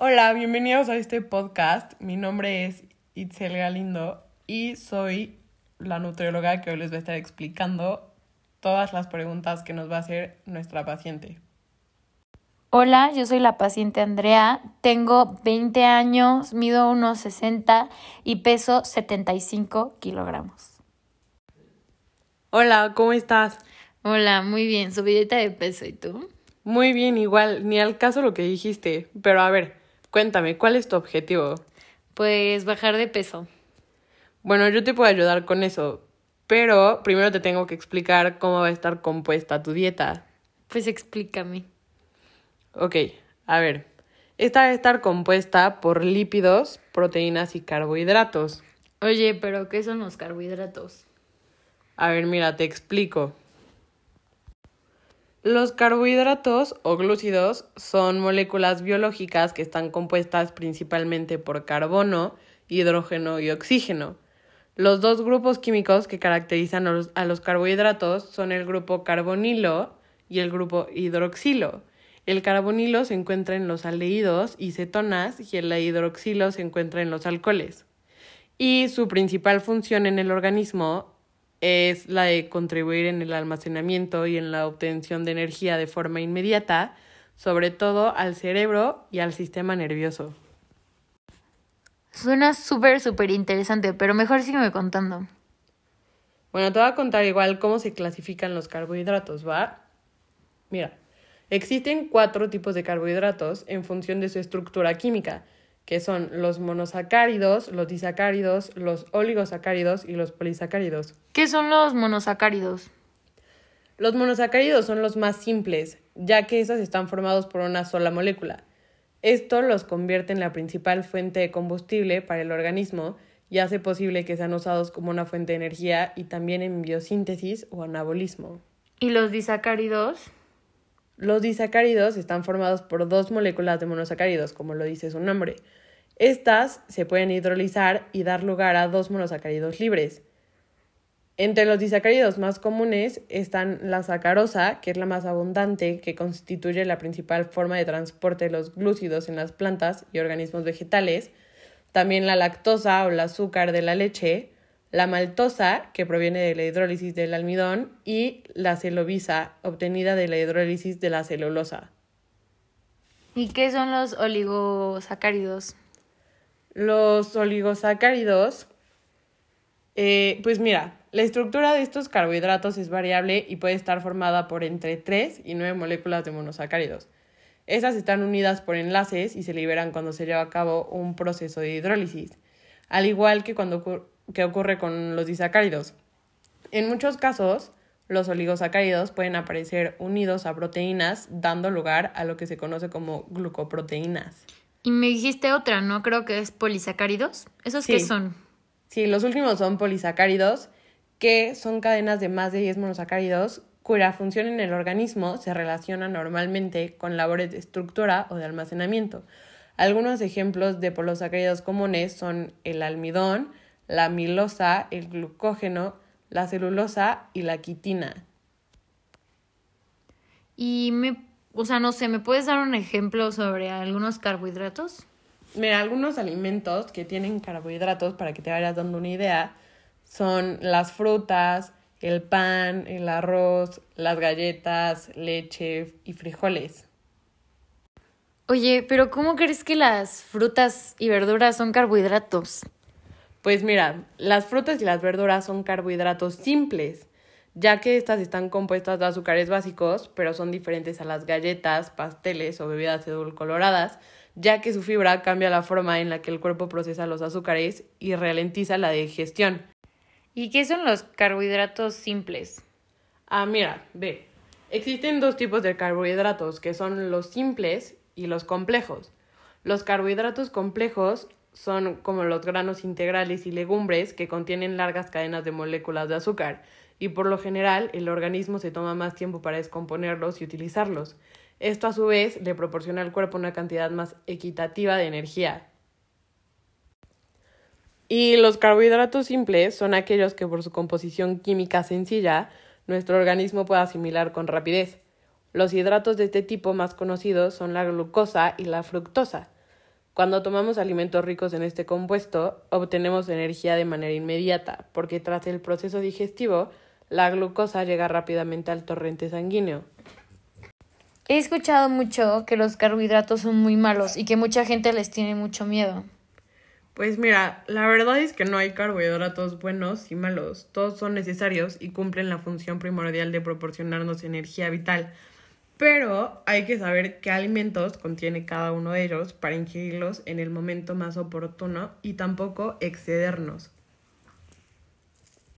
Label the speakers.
Speaker 1: Hola, bienvenidos a este podcast. Mi nombre es Itzel Galindo y soy la nutrióloga que hoy les va a estar explicando todas las preguntas que nos va a hacer nuestra paciente.
Speaker 2: Hola, yo soy la paciente Andrea, tengo 20 años, mido unos 60 y peso 75 kilogramos.
Speaker 1: Hola, ¿cómo estás?
Speaker 2: Hola, muy bien, subidita de peso, ¿y tú?
Speaker 1: Muy bien, igual, ni al caso lo que dijiste, pero a ver, cuéntame, ¿cuál es tu objetivo?
Speaker 2: Pues bajar de peso.
Speaker 1: Bueno, yo te puedo ayudar con eso, pero primero te tengo que explicar cómo va a estar compuesta tu dieta.
Speaker 2: Pues explícame.
Speaker 1: Ok, a ver. Esta va a estar compuesta por lípidos, proteínas y carbohidratos.
Speaker 2: Oye, pero ¿qué son los carbohidratos?
Speaker 1: A ver, mira, te explico. Los carbohidratos o glúcidos son moléculas biológicas que están compuestas principalmente por carbono, hidrógeno y oxígeno. Los dos grupos químicos que caracterizan a los, carbohidratos son el grupo carbonilo y el grupo hidroxilo. El carbonilo se encuentra en los aldehídos y cetonas y el hidroxilo se encuentra en los alcoholes. Y su principal función en el organismo es la de contribuir en el almacenamiento y en la obtención de energía de forma inmediata, sobre todo al cerebro y al sistema nervioso.
Speaker 2: Suena súper, súper interesante, pero mejor sígueme contando.
Speaker 1: Bueno, te voy a contar igual cómo se clasifican los carbohidratos, ¿va? Mira, Existen cuatro tipos de carbohidratos en función de su estructura química, que son los monosacáridos, los disacáridos, los oligosacáridos y los polisacáridos.
Speaker 2: ¿Qué son los monosacáridos?
Speaker 1: Los monosacáridos son los más simples, ya que estos están formados por una sola molécula. Esto los convierte en la principal fuente de combustible para el organismo y hace posible que sean usados como una fuente de energía y también en biosíntesis o anabolismo.
Speaker 2: ¿Y los disacáridos?
Speaker 1: Los disacáridos están formados por dos moléculas de monosacáridos, como lo dice su nombre. Estas se pueden hidrolizar y dar lugar a dos monosacáridos libres. Entre los disacáridos más comunes están la sacarosa, que es la más abundante, que constituye la principal forma de transporte de los glúcidos en las plantas y organismos vegetales, también la lactosa o el azúcar de la leche, la maltosa, que proviene de la hidrólisis del almidón, y la celobisa, obtenida de la hidrólisis de la celulosa.
Speaker 2: ¿Y qué son los oligosacáridos?
Speaker 1: Los oligosacáridos, eh, pues mira, la estructura de estos carbohidratos es variable y puede estar formada por entre 3 y 9 moléculas de monosacáridos. Estas están unidas por enlaces y se liberan cuando se lleva a cabo un proceso de hidrólisis, al igual que cuando que ocurre con los disacáridos. En muchos casos, los oligosacáridos pueden aparecer unidos a proteínas, dando lugar a lo que se conoce como glucoproteínas.
Speaker 2: Y me dijiste otra, ¿no? Creo que es polisacáridos. ¿Esos qué son?
Speaker 1: Sí, los últimos son polisacáridos, que son cadenas de más de 10 monosacáridos cuya función en el organismo se relaciona normalmente con labores de estructura o de almacenamiento. Algunos ejemplos de polisacáridos comunes son el almidón, la amilosa, el glucógeno, la celulosa y la quitina.
Speaker 2: Y me, o sea, no sé, ¿me puedes dar un ejemplo sobre algunos carbohidratos?
Speaker 1: Mira, algunos alimentos que tienen carbohidratos, para que te vayas dando una idea, son las frutas, el pan, el arroz, las galletas, leche y frijoles.
Speaker 2: Oye, pero ¿cómo crees que las frutas y verduras son carbohidratos?
Speaker 1: Pues mira, las frutas y las verduras son carbohidratos simples, ya que estas están compuestas de azúcares básicos, pero son diferentes a las galletas, pasteles o bebidas edulcoloradas, ya que su fibra cambia la forma en la que el cuerpo procesa los azúcares y ralentiza la digestión.
Speaker 2: ¿Y qué son los carbohidratos simples?
Speaker 1: Ah, mira, ve. Existen dos tipos de carbohidratos, que son los simples y los complejos. Los carbohidratos complejos son como los granos integrales y legumbres que contienen largas cadenas de moléculas de azúcar y por lo general el organismo se toma más tiempo para descomponerlos y utilizarlos. Esto a su vez le proporciona al cuerpo una cantidad más equitativa de energía. Y los carbohidratos simples son aquellos que por su composición química sencilla nuestro organismo puede asimilar con rapidez. Los hidratos de este tipo más conocidos son la glucosa y la fructosa. Cuando tomamos alimentos ricos en este compuesto, obtenemos energía de manera inmediata, porque tras el proceso digestivo, la glucosa llega rápidamente al torrente sanguíneo.
Speaker 2: He escuchado mucho que los carbohidratos son muy malos y que mucha gente les tiene mucho miedo.
Speaker 1: Pues mira, la verdad es que no hay carbohidratos buenos y malos. Todos son necesarios y cumplen la función primordial de proporcionarnos energía vital. Pero hay que saber qué alimentos contiene cada uno de ellos para ingerirlos en el momento más oportuno y tampoco excedernos.